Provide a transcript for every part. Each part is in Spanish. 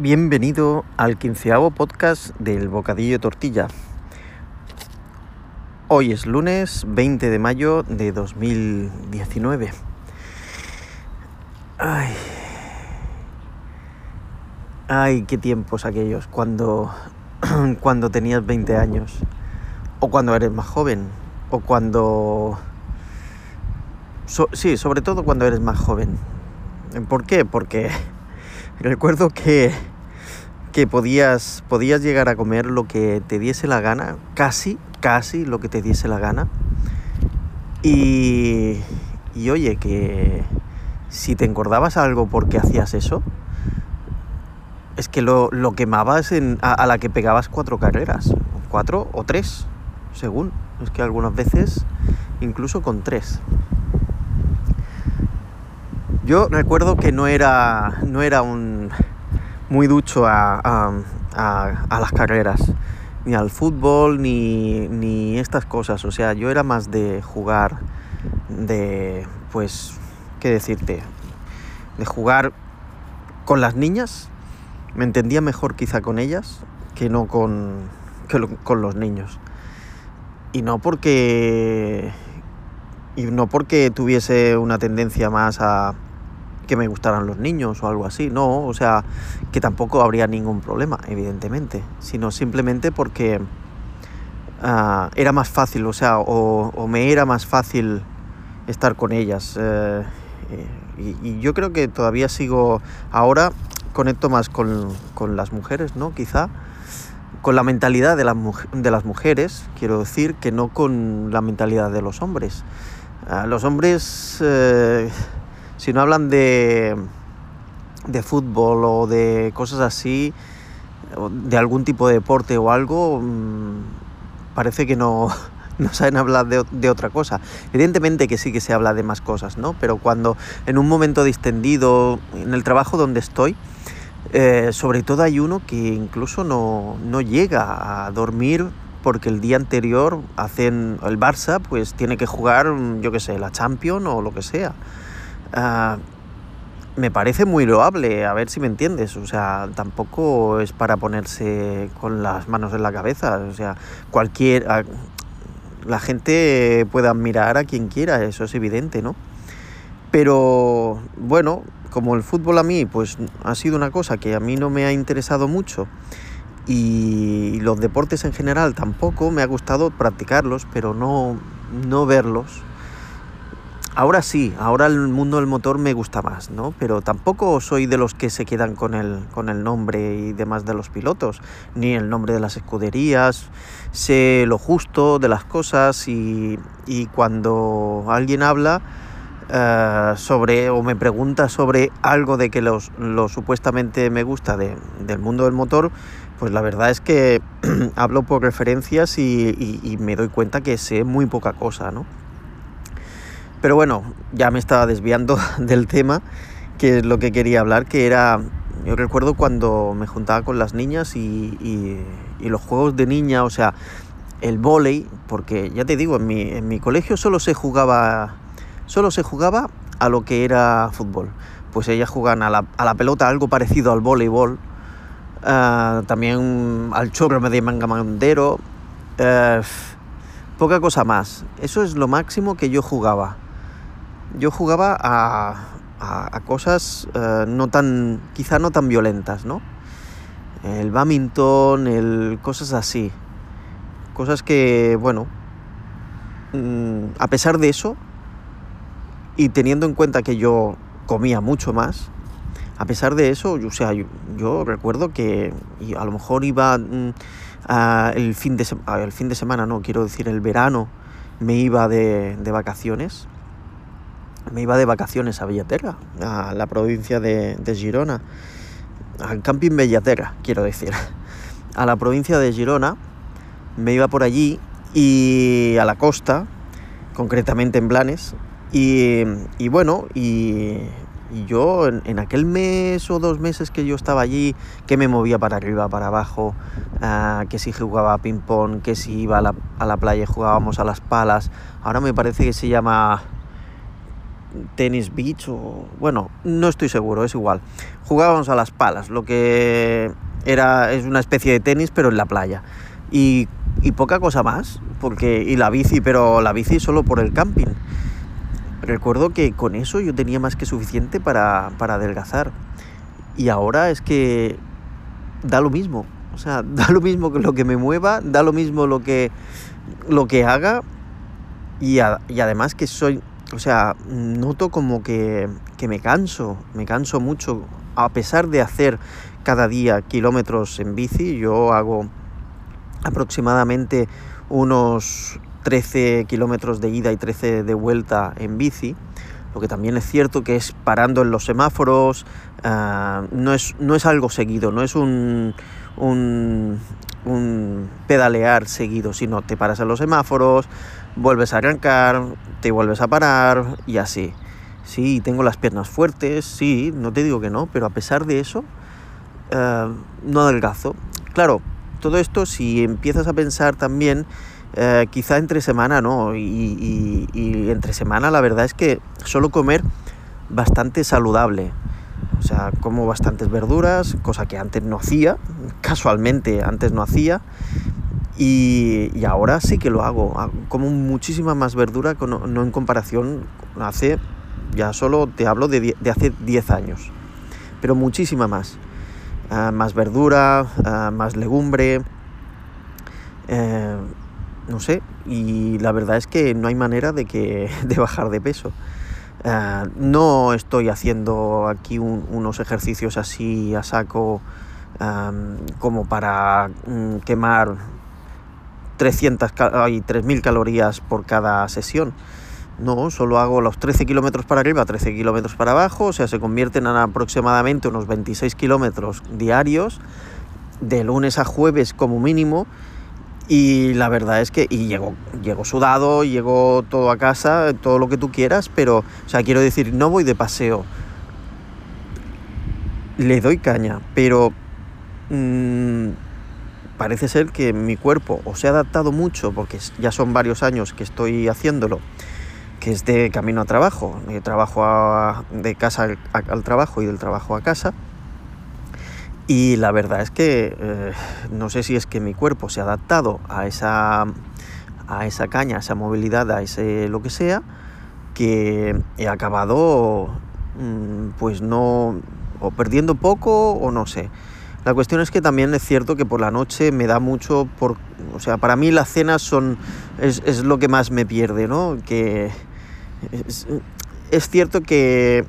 Bienvenido al quinceavo podcast del Bocadillo Tortilla. Hoy es lunes 20 de mayo de 2019. Ay, ay, qué tiempos aquellos cuando, cuando tenías 20 años, o cuando eres más joven, o cuando... sí, sobre todo cuando eres más joven. ¿Por qué? Porque Recuerdo que, que podías, podías llegar a comer lo que te diese la gana, casi, casi lo que te diese la gana. Y, y oye, que si te engordabas algo porque hacías eso, es que lo, lo quemabas en, a, a, la que pegabas cuatro carreras, cuatro o tres, según. Es que algunas veces incluso con tres. Yo recuerdo que no era, no era un muy ducho a, a, a, las carreras, ni al fútbol, ni, ni, estas cosas. O sea, yo era más de jugar, de, pues, ¿qué decirte? De jugar con las niñas. Me entendía mejor quizá con ellas que no con, que con los niños. Y no porque... Y no porque tuviese una tendencia más a, que me gustaran los niños o algo así, no, o sea, que tampoco habría ningún problema, evidentemente, sino simplemente porque uh, era más fácil, o sea, o, me era más fácil estar con ellas. Eh, y, y, yo creo que todavía sigo, ahora conecto más con, con las mujeres, ¿no? Quizá con la mentalidad de, la, de, las mujeres, quiero decir, que no con la mentalidad de los hombres. Uh, los hombres... Eh, si no hablan de, de fútbol o de cosas así, de algún tipo de deporte o algo, mmm, parece que no, no saben hablar de, de, otra cosa. Evidentemente que sí que se habla de más cosas, ¿no? Pero cuando en un momento distendido, en el trabajo donde estoy, eh, sobre todo hay uno que incluso no, no llega a dormir porque el día anterior hacen el Barça, pues tiene que jugar, yo qué sé, la Champions o lo que sea. Uh, me parece muy loable, a ver si me entiendes, o sea, tampoco es para ponerse con las manos en la cabeza, o sea, cualquier... La gente puede admirar a quien quiera, eso es evidente, ¿no? Pero bueno, como el fútbol a mí, pues ha sido una cosa que a mí no me ha interesado mucho y los deportes en general tampoco, me ha gustado practicarlos, pero no, no verlos Ahora sí, ahora el mundo del motor me gusta más, ¿no? Pero tampoco soy de los que se quedan con el, con el nombre y demás de los pilotos, ni el nombre de las escuderías. Sé lo justo de las cosas y, y cuando alguien habla uh, sobre o me pregunta sobre algo de que los, lo supuestamente me gusta de, del mundo del motor, pues la verdad es que hablo por referencias y, y me doy cuenta que sé muy poca cosa, ¿no? Pero bueno, ya me estaba desviando del tema, que es lo que quería hablar, que era, yo recuerdo cuando me juntaba con las niñas y, los juegos de niña, o sea, el volei, porque ya te digo, en mi, en mi colegio solo se jugaba, solo se jugaba a lo que era fútbol. Pues ellas jugaban a la, pelota algo parecido al voleibol, uh, también al chorro de manga mandero, uh, poca cosa más. Eso es lo máximo que yo jugaba yo jugaba a, a, cosas uh, no tan, quizá no tan violentas, ¿no? El badminton, el, cosas así. Cosas que, bueno, mmm, a pesar de eso, y teniendo en cuenta que yo comía mucho más, a pesar de eso, yo, o sea, yo, yo recuerdo que a lo mejor iba mmm, el, fin de el fin de semana, no, quiero decir el verano, me iba de, de vacaciones me iba de vacaciones a Bellaterra, a la provincia de, Girona, al camping Bellaterra, quiero decir, a la provincia de Girona, me iba por allí y a la costa, concretamente en Blanes, y, bueno, y, yo en, aquel mes o dos meses que yo estaba allí, que me movía para arriba, para abajo, uh, que si jugaba ping-pong, que si iba a la, playa jugábamos a las palas, ahora me parece que se llama tenis beach o... Bueno, no estoy seguro, es igual. Jugábamos a las palas, lo que era es una especie de tenis pero en la playa. Y, y poca cosa más, porque... Y la bici, pero la bici solo por el camping. Recuerdo que con eso yo tenía más que suficiente para, para adelgazar. Y ahora es que da lo mismo. O sea, da lo mismo que lo que me mueva, da lo mismo lo que, lo que haga. Y, y además que soy, o sea, noto como que, que me canso, me canso mucho. A pesar de hacer cada día kilómetros en bici, yo hago aproximadamente unos 13 kilómetros de ida y 13 de vuelta en bici. Lo que también es cierto que es parando en los semáforos, uh, no, es, no es algo seguido, no es un, un, un pedalear seguido, sino te paras en los semáforos, vuelves a arrancar, te vuelves a parar y así. Sí, tengo las piernas fuertes, sí, no te digo que no, pero a pesar de eso, uh, no adelgazo. Claro, todo esto si empiezas a pensar también eh, quizá entre semana no, y, y, entre semana la verdad es que suelo comer bastante saludable. O sea, como bastantes verduras, cosa que antes no hacía, casualmente antes no hacía, y, y ahora sí que lo hago. Como muchísima más verdura, no en comparación hace, ya solo te hablo de, hace 10 años, pero muchísima más. Uh, más verdura, uh, más legumbre. Eh, no sé, y la verdad es que no hay manera de, que, de bajar de peso. No estoy haciendo aquí un, unos ejercicios así a saco como para um, quemar 300 ay, 3.000 calorías por cada sesión. No, solo hago los 13 kilómetros para arriba, 13 kilómetros para abajo, o sea, se convierten en aproximadamente unos 26 kilómetros diarios, de lunes a jueves como mínimo, y la verdad es que, y llego, llego sudado, llego todo a casa, todo lo que tú quieras, pero, o sea, quiero decir, no voy de paseo. Le doy caña, pero mmm, parece ser que mi cuerpo se ha adaptado mucho, porque ya son varios años que estoy haciéndolo, que es de camino a trabajo, de trabajo de casa al, trabajo y del trabajo a casa y la verdad es que eh, no sé si es que mi cuerpo se ha adaptado a esa, a esa caña, a esa movilidad, a ese lo que sea, que he acabado mmm, pues no, o perdiendo poco o no sé. La cuestión es que también es cierto que por la noche me da mucho por... O sea, para mí las cenas son... es, es lo que más me pierde, ¿no? Que... Es, cierto que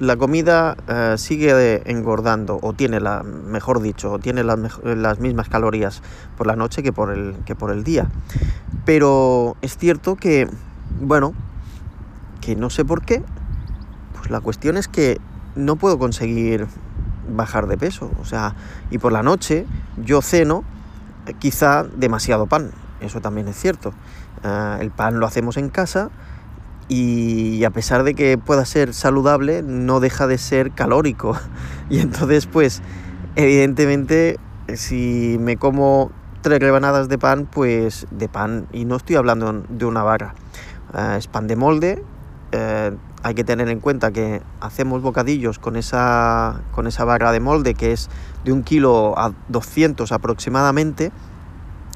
la comida uh, sigue engordando o tiene la mejor dicho o tiene las, las, mismas calorías por la noche que por el que por el día pero es cierto que bueno que no sé por qué pues la cuestión es que no puedo conseguir bajar de peso o sea y por la noche yo ceno eh, quizá demasiado pan eso también es cierto uh, el pan lo hacemos en casa y a pesar de que pueda ser saludable, no deja de ser calórico. Y entonces, pues, evidentemente, si me como tres rebanadas de pan, pues de pan, y no estoy hablando de una barra, uh, es pan de molde, hay que tener en cuenta que hacemos bocadillos con esa, con esa barra de molde que es de un kilo a 200 aproximadamente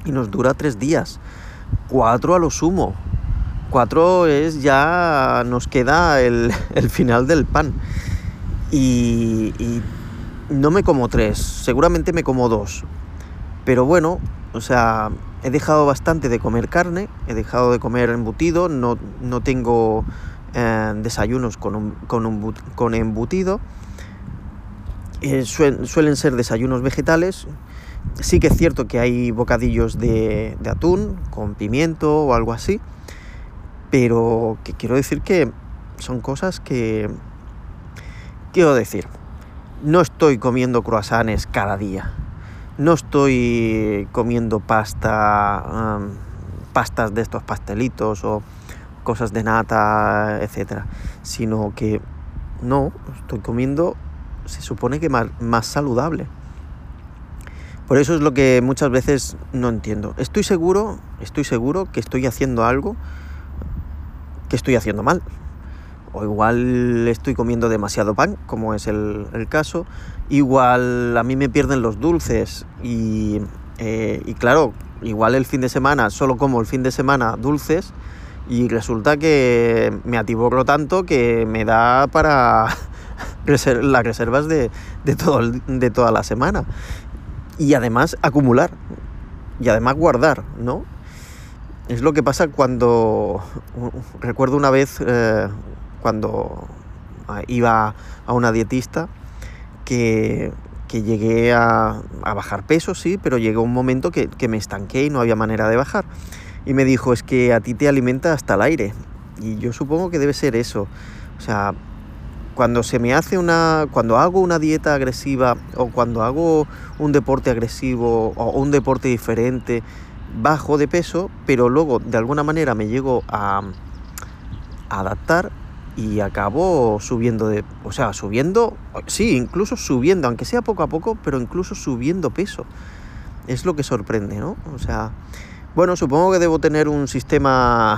y nos dura tres días, cuatro a lo sumo, 4 es ya nos queda el, el final del pan. Y, no me como 3, seguramente me como 2. Pero bueno, o sea, he dejado bastante de comer carne, he dejado de comer embutido, no, no tengo desayunos con, un, con, un, con embutido. Eh, suelen, ser desayunos vegetales. Sí que es cierto que hay bocadillos de, de atún con pimiento o algo así pero que quiero decir que son cosas que... Quiero decir, no estoy comiendo croissants cada día. No estoy comiendo pasta, pastas de estos pastelitos o cosas de nata, etcétera, sino que no, estoy comiendo, se supone que más, más saludable. Por eso es lo que muchas veces no entiendo. Estoy seguro, estoy seguro que estoy haciendo algo que estoy haciendo mal. o igual estoy comiendo demasiado pan, como es el, caso, igual a mí me pierden los dulces eh, y claro, igual el fin de semana solo como el fin de semana dulces y resulta que me atiborro tanto que me da para las reservas de, todo, de toda la semana. Y además acumular. Y además guardar, ¿no? Es lo que pasa cuando... Recuerdo una vez eh, cuando iba a una dietista que, llegué a, bajar peso, sí, pero llegó un momento que, que me estanqué y no había manera de bajar y me dijo, es que a ti te alimenta hasta el aire. Y yo supongo que debe ser eso. O sea, cuando se me hace una. cuando hago una dieta agresiva o cuando hago un deporte agresivo o un deporte diferente, bajo de peso, pero luego de alguna manera me llego a, a adaptar y acabo subiendo de. O sea, subiendo. Sí, incluso subiendo, aunque sea poco a poco, pero incluso subiendo peso. Es lo que sorprende, ¿no? O sea, bueno, supongo que debo tener un sistema,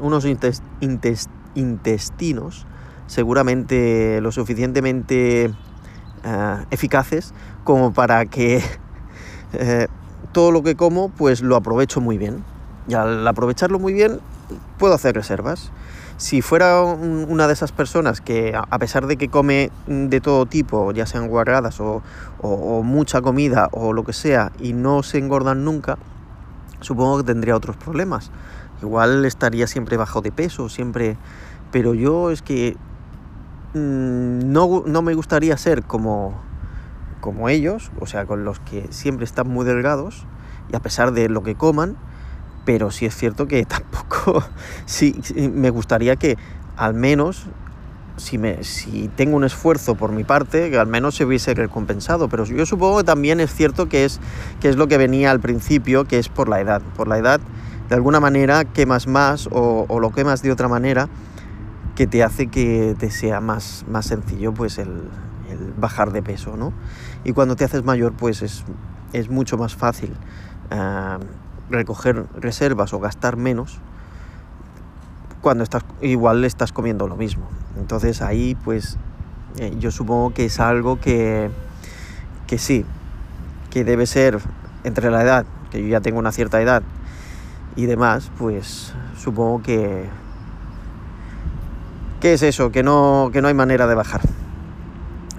unos intestinos seguramente lo suficientemente ah, eficaces como para que eh, todo lo que como pues lo aprovecho muy bien. Y al aprovecharlo muy bien puedo hacer reservas. Si fuera una de esas personas que, a pesar de que come de todo tipo, ya sean guarradas o, mucha comida o lo que sea, y no se engordan nunca, supongo que tendría otros problemas. Igual estaría siempre bajo de peso, siempre... Pero yo es que mm, no, no, me gustaría ser como, como ellos, o sea, con los que siempre están muy delgados, y a pesar de lo que coman, pero sí es cierto que tampoco, sí, me gustaría que al menos, si, me, si tengo un esfuerzo por mi parte, que al menos se hubiese recompensado, pero yo supongo que también es cierto que es, que es lo que venía al principio, que es por la edad, por la edad, de alguna manera quemas más o, o lo quemas de otra manera que te hace que te sea más, más sencillo pues el, el bajar de peso, ¿no? Y cuando te haces mayor pues es, es mucho más fácil. Ah, recoger reservas o gastar menos cuando estás igual estás comiendo lo mismo. Entonces ahí pues eh, yo supongo que es algo que, que sí, que debe ser entre la edad, que yo ya tengo una cierta edad y demás, pues supongo que ¿Qué es eso? Que no, que no hay manera de bajar.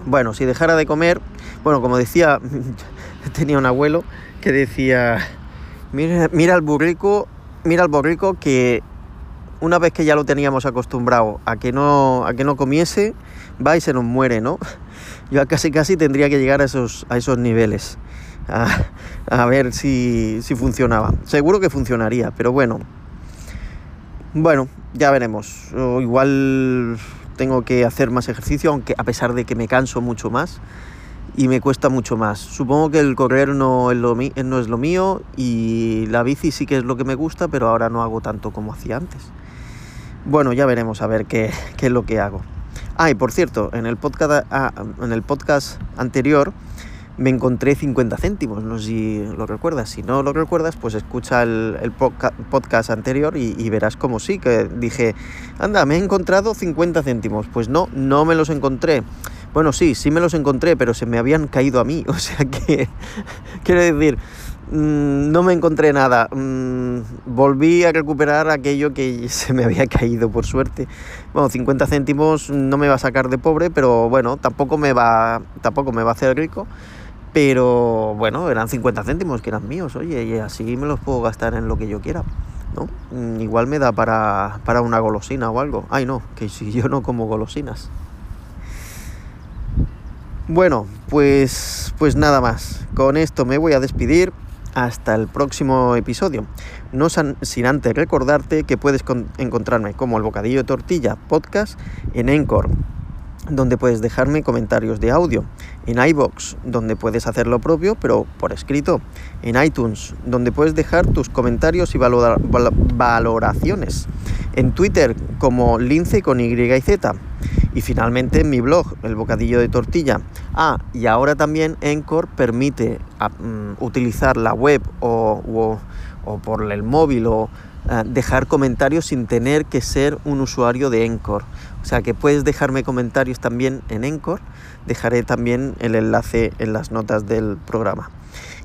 Bueno, si dejara de comer, bueno, como decía, tenía un abuelo que decía, Mira, mira el burrico, mira el borrico que una vez que ya lo teníamos acostumbrado a que no, a que no comiese, va y se nos muere, ¿no? Yo casi casi tendría que llegar a esos, a esos niveles. A, ver si, si funcionaba. Seguro que funcionaría, pero bueno. Bueno, ya veremos. igual tengo que hacer más ejercicio, aunque a pesar de que me canso mucho más y me cuesta mucho más. Supongo que el correr no es, lo no es lo mío y la bici sí que es lo que me gusta, pero ahora no hago tanto como hacía antes. Bueno, ya veremos a ver qué, qué es lo que hago. Ah, y por cierto, en el podcast, ah, en el podcast anterior me encontré 50 céntimos, no sé si lo recuerdas. Si no lo recuerdas, pues escucha el, el podcast anterior y, y, verás como sí, que dije, anda, me he encontrado 50 céntimos. Pues no, no me los encontré. Bueno, sí, sí me los encontré, pero se me habían caído a mí. O sea que, quiero decir, mm, no me encontré nada. Mm, volví a recuperar aquello que se me había caído, por suerte. Bueno, 50 céntimos no me va a sacar de pobre, pero bueno, tampoco me va, tampoco me va a hacer rico. Pero bueno, eran 50 céntimos que eran míos, oye, y así me los puedo gastar en lo que yo quiera. ¿no? Mm, igual me da para, para una golosina o algo. Ay, no, que si yo no como golosinas. Bueno, pues, pues nada más. Con esto me voy a despedir. Hasta el próximo episodio. No sin antes recordarte que puedes encontrarme como el Bocadillo Tortilla Podcast en Encore, donde puedes dejarme comentarios de audio, en iBox, donde puedes hacer lo propio, pero por escrito, en iTunes, donde puedes dejar tus comentarios y valoraciones, en Twitter como Lince con Y y Z. Y finalmente en mi blog, El Bocadillo de Tortilla. Ah, y ahora también Encore permite ah, mm, utilizar la web o, por el móvil o dejar comentarios sin tener que ser un usuario de Encore. O sea que puedes dejarme comentarios también en Encore. Dejaré también el enlace en las notas del programa.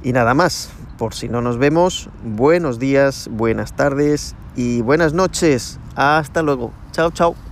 Y nada más, por si no nos vemos, buenos días, buenas tardes y buenas noches. Hasta luego. Chao, chao.